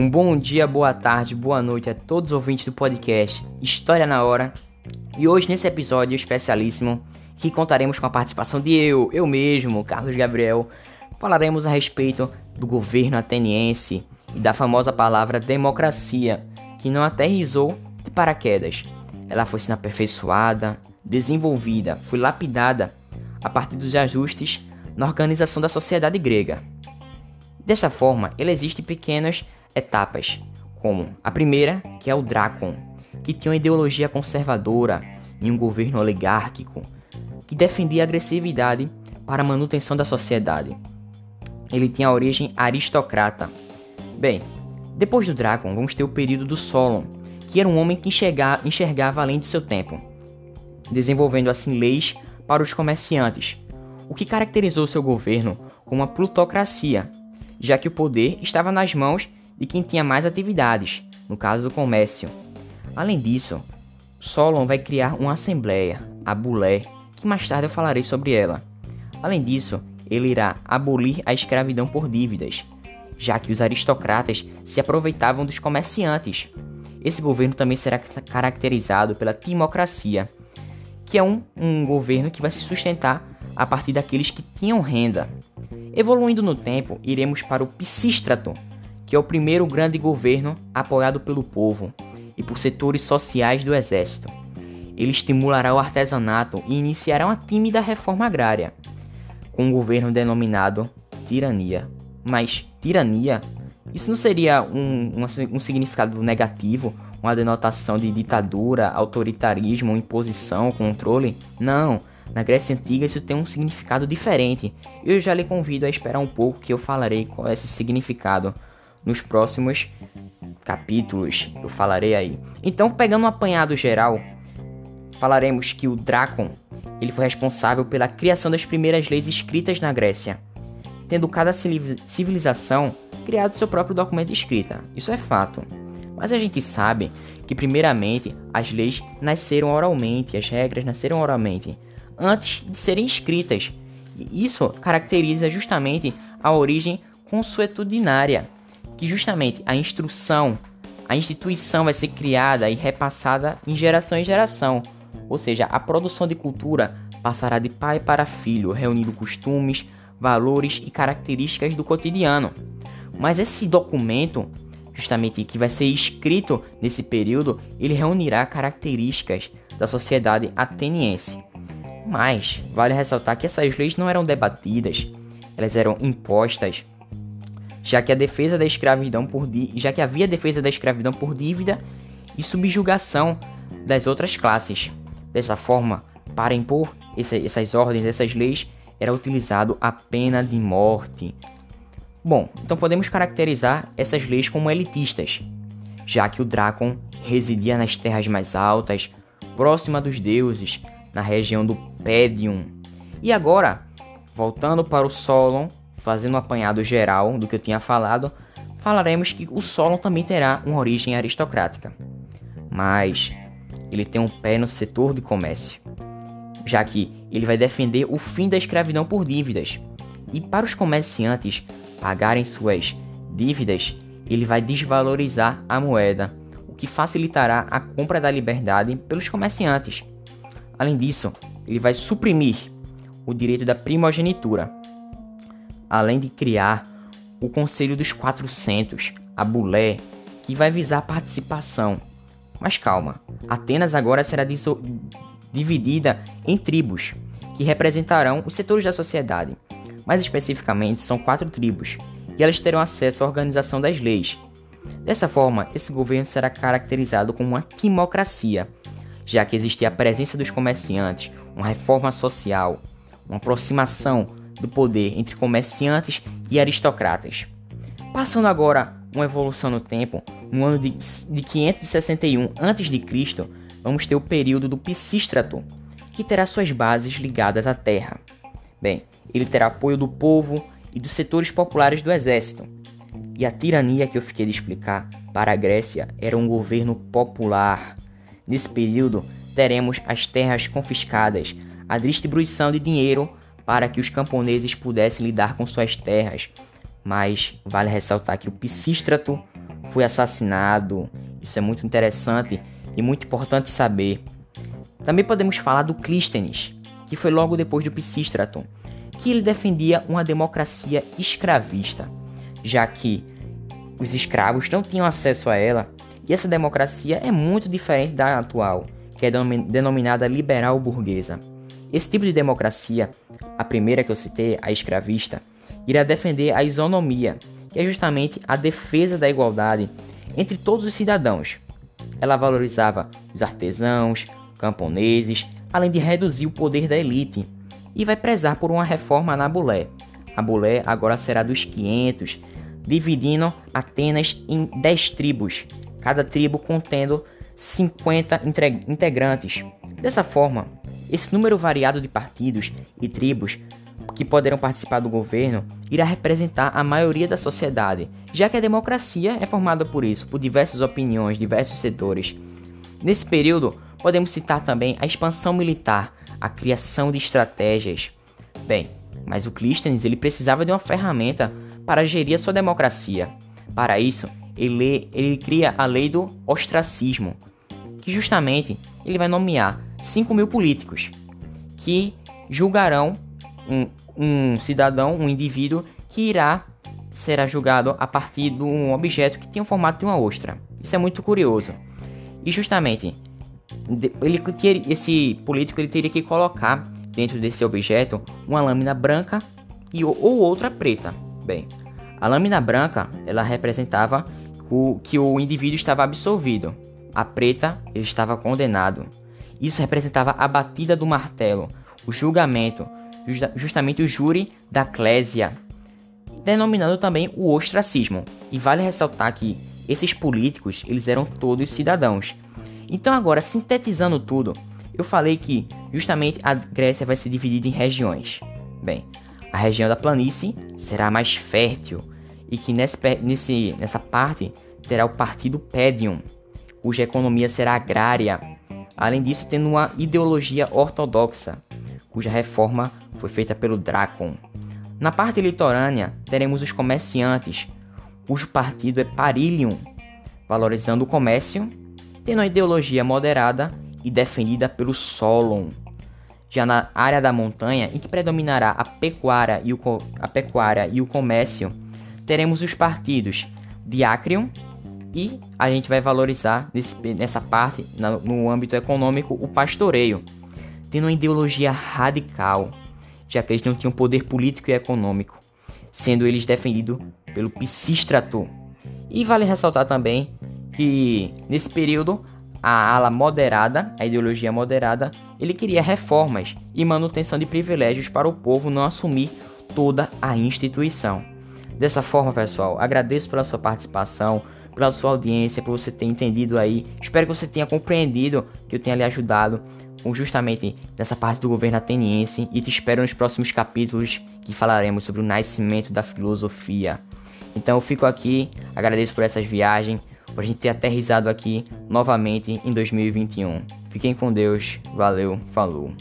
Um bom dia, boa tarde, boa noite a todos os ouvintes do podcast História na Hora. E hoje, nesse episódio especialíssimo, que contaremos com a participação de eu, eu mesmo, Carlos Gabriel, falaremos a respeito do governo ateniense e da famosa palavra democracia, que não aterrizou de paraquedas. Ela foi sendo aperfeiçoada, desenvolvida, foi lapidada a partir dos ajustes na organização da sociedade grega. Desta forma, ele existe pequenas etapas, como a primeira, que é o Drácon, que tinha uma ideologia conservadora e um governo oligárquico que defendia a agressividade para a manutenção da sociedade. Ele tinha origem aristocrata. Bem, depois do Drácon, vamos ter o período do Solon, que era um homem que enxergava além de seu tempo, desenvolvendo assim leis para os comerciantes, o que caracterizou seu governo como uma plutocracia, já que o poder estava nas mãos de quem tinha mais atividades, no caso do comércio. Além disso, Solon vai criar uma assembleia, a Bulé, que mais tarde eu falarei sobre ela. Além disso, ele irá abolir a escravidão por dívidas, já que os aristocratas se aproveitavam dos comerciantes. Esse governo também será caracterizado pela timocracia, que é um, um governo que vai se sustentar a partir daqueles que tinham renda. Evoluindo no tempo, iremos para o Pisístrato, que é o primeiro grande governo apoiado pelo povo e por setores sociais do exército. Ele estimulará o artesanato e iniciará uma tímida reforma agrária, com um governo denominado tirania. Mas tirania? Isso não seria um, um, um significado negativo, uma denotação de ditadura, autoritarismo, imposição, controle? Não. Na Grécia Antiga isso tem um significado diferente. Eu já lhe convido a esperar um pouco que eu falarei qual é esse significado nos próximos capítulos. Eu falarei aí. Então, pegando um apanhado geral, falaremos que o Drácon ele foi responsável pela criação das primeiras leis escritas na Grécia, tendo cada civilização criado seu próprio documento de escrita. Isso é fato. Mas a gente sabe que primeiramente as leis nasceram oralmente, as regras nasceram oralmente, antes de serem escritas. E isso caracteriza justamente a origem consuetudinária, que justamente a instrução, a instituição vai ser criada e repassada em geração em geração. Ou seja, a produção de cultura passará de pai para filho, reunindo costumes, valores e características do cotidiano. Mas esse documento, justamente que vai ser escrito nesse período, ele reunirá características da sociedade ateniense. Mas vale ressaltar que essas leis não eram debatidas, elas eram impostas, já que a defesa da escravidão por já que havia defesa da escravidão por dívida e subjugação das outras classes. Dessa forma, para impor essa, essas ordens, essas leis, era utilizado a pena de morte. Bom, então podemos caracterizar essas leis como elitistas, já que o Drácon residia nas terras mais altas, próxima dos deuses, na região do Pédium. E agora, voltando para o Solon, fazendo um apanhado geral do que eu tinha falado, falaremos que o Solon também terá uma origem aristocrática. Mas ele tem um pé no setor de comércio, já que ele vai defender o fim da escravidão por dívidas. E para os comerciantes pagarem suas dívidas, ele vai desvalorizar a moeda, o que facilitará a compra da liberdade pelos comerciantes. Além disso, ele vai suprimir o direito da primogenitura, além de criar o Conselho dos 400, a Bulé, que vai visar a participação. Mas calma, Atenas agora será dividida em tribos, que representarão os setores da sociedade. Mais especificamente, são quatro tribos, e elas terão acesso à organização das leis. Dessa forma, esse governo será caracterizado como uma timocracia, já que existia a presença dos comerciantes, uma reforma social, uma aproximação do poder entre comerciantes e aristocratas. Passando agora uma evolução no tempo, no ano de, de 561 a.C., vamos ter o período do Pisístrato, que terá suas bases ligadas à terra. Bem, ele terá apoio do povo e dos setores populares do exército. E a tirania que eu fiquei de explicar para a Grécia era um governo popular, Nesse período, teremos as terras confiscadas, a distribuição de dinheiro para que os camponeses pudessem lidar com suas terras. Mas vale ressaltar que o Pisístrato foi assassinado. Isso é muito interessante e muito importante saber. Também podemos falar do Clístenes, que foi logo depois do Pisístraton, que ele defendia uma democracia escravista, já que os escravos não tinham acesso a ela, e essa democracia é muito diferente da atual, que é denominada liberal burguesa. Esse tipo de democracia, a primeira que eu citei, a escravista, irá defender a isonomia, que é justamente a defesa da igualdade entre todos os cidadãos. Ela valorizava os artesãos, camponeses, além de reduzir o poder da elite, e vai prezar por uma reforma na Bulé. A Bulé agora será dos 500, dividindo Atenas em 10 tribos, cada tribo contendo 50 integrantes. Dessa forma, esse número variado de partidos e tribos que poderão participar do governo irá representar a maioria da sociedade, já que a democracia é formada por isso, por diversas opiniões, diversos setores. Nesse período, podemos citar também a expansão militar, a criação de estratégias. Bem, mas o Clístenes ele precisava de uma ferramenta para gerir a sua democracia. Para isso, ele, ele cria a lei do ostracismo, que justamente ele vai nomear 5 mil políticos que julgarão um, um cidadão, um indivíduo que irá será julgado a partir de um objeto que tem o formato de uma ostra. Isso é muito curioso. E justamente ele esse político ele teria que colocar dentro desse objeto uma lâmina branca e ou outra preta. Bem, a lâmina branca ela representava o que o indivíduo estava absolvido. A preta ele estava condenado. Isso representava a batida do martelo, o julgamento, justamente o júri da Clésia, denominando também o ostracismo. E vale ressaltar que esses políticos, eles eram todos cidadãos. Então agora, sintetizando tudo, eu falei que justamente a Grécia vai se dividir em regiões. Bem, a região da planície será mais fértil e que nesse, nesse, nessa parte terá o partido Pédium, cuja economia será agrária, além disso tendo uma ideologia ortodoxa, cuja reforma foi feita pelo Dracon. Na parte litorânea, teremos os comerciantes, cujo partido é Parilium, valorizando o comércio, tendo uma ideologia moderada e defendida pelo Solon. Já na área da montanha, em que predominará a pecuária e o, a pecuária e o comércio, teremos os partidos Diacrium e a gente vai valorizar nesse, nessa parte, no, no âmbito econômico, o pastoreio, tendo uma ideologia radical já que eles não tinham poder político e econômico, sendo eles defendidos pelo Pisístrato. E vale ressaltar também que nesse período a ala moderada, a ideologia moderada, ele queria reformas e manutenção de privilégios para o povo não assumir toda a instituição. Dessa forma, pessoal, agradeço pela sua participação, pela sua audiência, por você ter entendido aí. Espero que você tenha compreendido, que eu tenha lhe ajudado justamente nessa parte do governo ateniense e te espero nos próximos capítulos que falaremos sobre o nascimento da filosofia. Então eu fico aqui, agradeço por essas viagens, por a gente ter aterrizado aqui novamente em 2021. Fiquem com Deus, valeu, falou.